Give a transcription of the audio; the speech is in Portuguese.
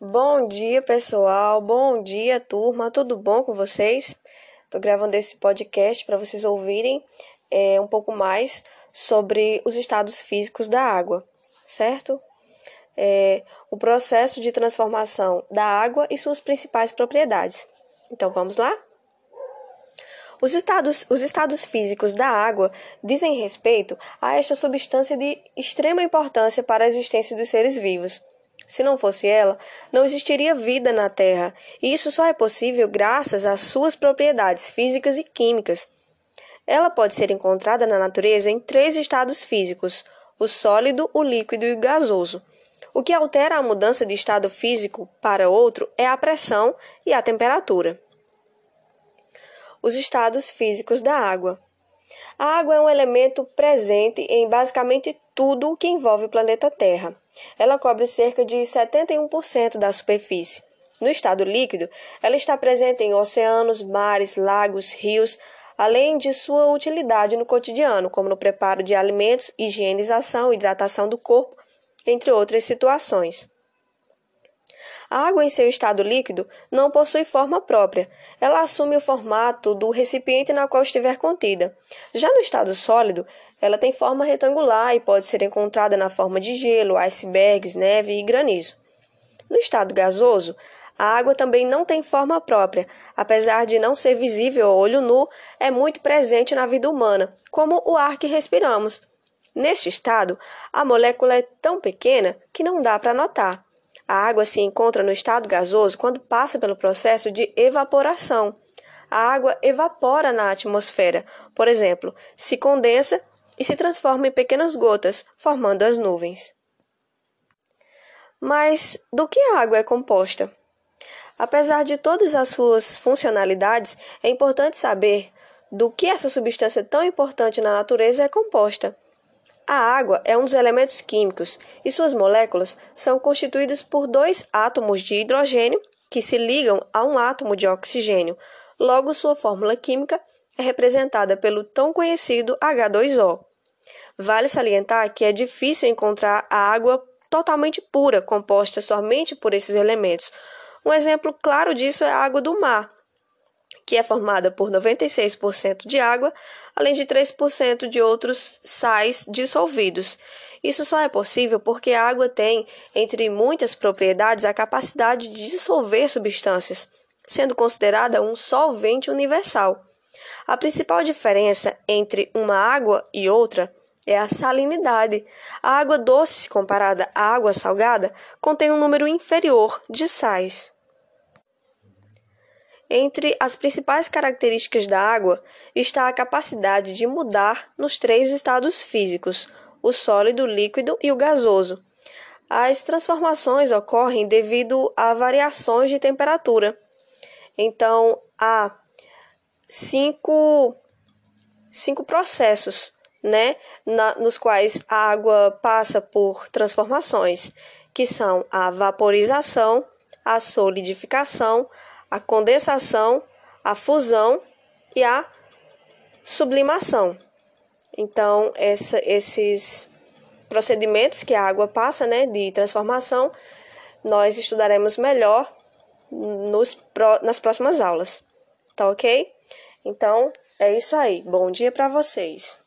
Bom dia, pessoal. Bom dia, turma. Tudo bom com vocês? Estou gravando esse podcast para vocês ouvirem é, um pouco mais sobre os estados físicos da água, certo? É, o processo de transformação da água e suas principais propriedades. Então, vamos lá? Os estados, os estados físicos da água dizem respeito a esta substância de extrema importância para a existência dos seres vivos. Se não fosse ela, não existiria vida na Terra, e isso só é possível graças às suas propriedades físicas e químicas. Ela pode ser encontrada na natureza em três estados físicos: o sólido, o líquido e o gasoso. O que altera a mudança de estado físico para outro é a pressão e a temperatura os estados físicos da água. A água é um elemento presente em basicamente tudo o que envolve o planeta Terra. Ela cobre cerca de 71% da superfície. No estado líquido, ela está presente em oceanos, mares, lagos, rios, além de sua utilidade no cotidiano, como no preparo de alimentos, higienização, hidratação do corpo, entre outras situações. A água em seu estado líquido não possui forma própria. Ela assume o formato do recipiente na qual estiver contida. Já no estado sólido, ela tem forma retangular e pode ser encontrada na forma de gelo, icebergs, neve e granizo. No estado gasoso, a água também não tem forma própria, apesar de não ser visível ao olho nu, é muito presente na vida humana, como o ar que respiramos. Neste estado, a molécula é tão pequena que não dá para notar. A água se encontra no estado gasoso quando passa pelo processo de evaporação. A água evapora na atmosfera, por exemplo, se condensa e se transforma em pequenas gotas, formando as nuvens. Mas do que a água é composta? Apesar de todas as suas funcionalidades, é importante saber do que essa substância tão importante na natureza é composta. A água é um dos elementos químicos e suas moléculas são constituídas por dois átomos de hidrogênio que se ligam a um átomo de oxigênio. Logo, sua fórmula química é representada pelo tão conhecido H2O. Vale salientar que é difícil encontrar a água totalmente pura, composta somente por esses elementos. Um exemplo claro disso é a água do mar, que é formada por 96% de água, além de 3% de outros sais dissolvidos. Isso só é possível porque a água tem, entre muitas propriedades, a capacidade de dissolver substâncias, sendo considerada um solvente universal. A principal diferença entre uma água e outra é a salinidade. A água doce, comparada à água salgada, contém um número inferior de sais. Entre as principais características da água está a capacidade de mudar nos três estados físicos, o sólido, o líquido e o gasoso. As transformações ocorrem devido a variações de temperatura. Então, há cinco, cinco processos né, na, nos quais a água passa por transformações, que são a vaporização, a solidificação, a condensação, a fusão e a sublimação. Então, essa, esses procedimentos que a água passa, né, de transformação, nós estudaremos melhor nos, nas próximas aulas. Tá ok? Então, é isso aí. Bom dia para vocês.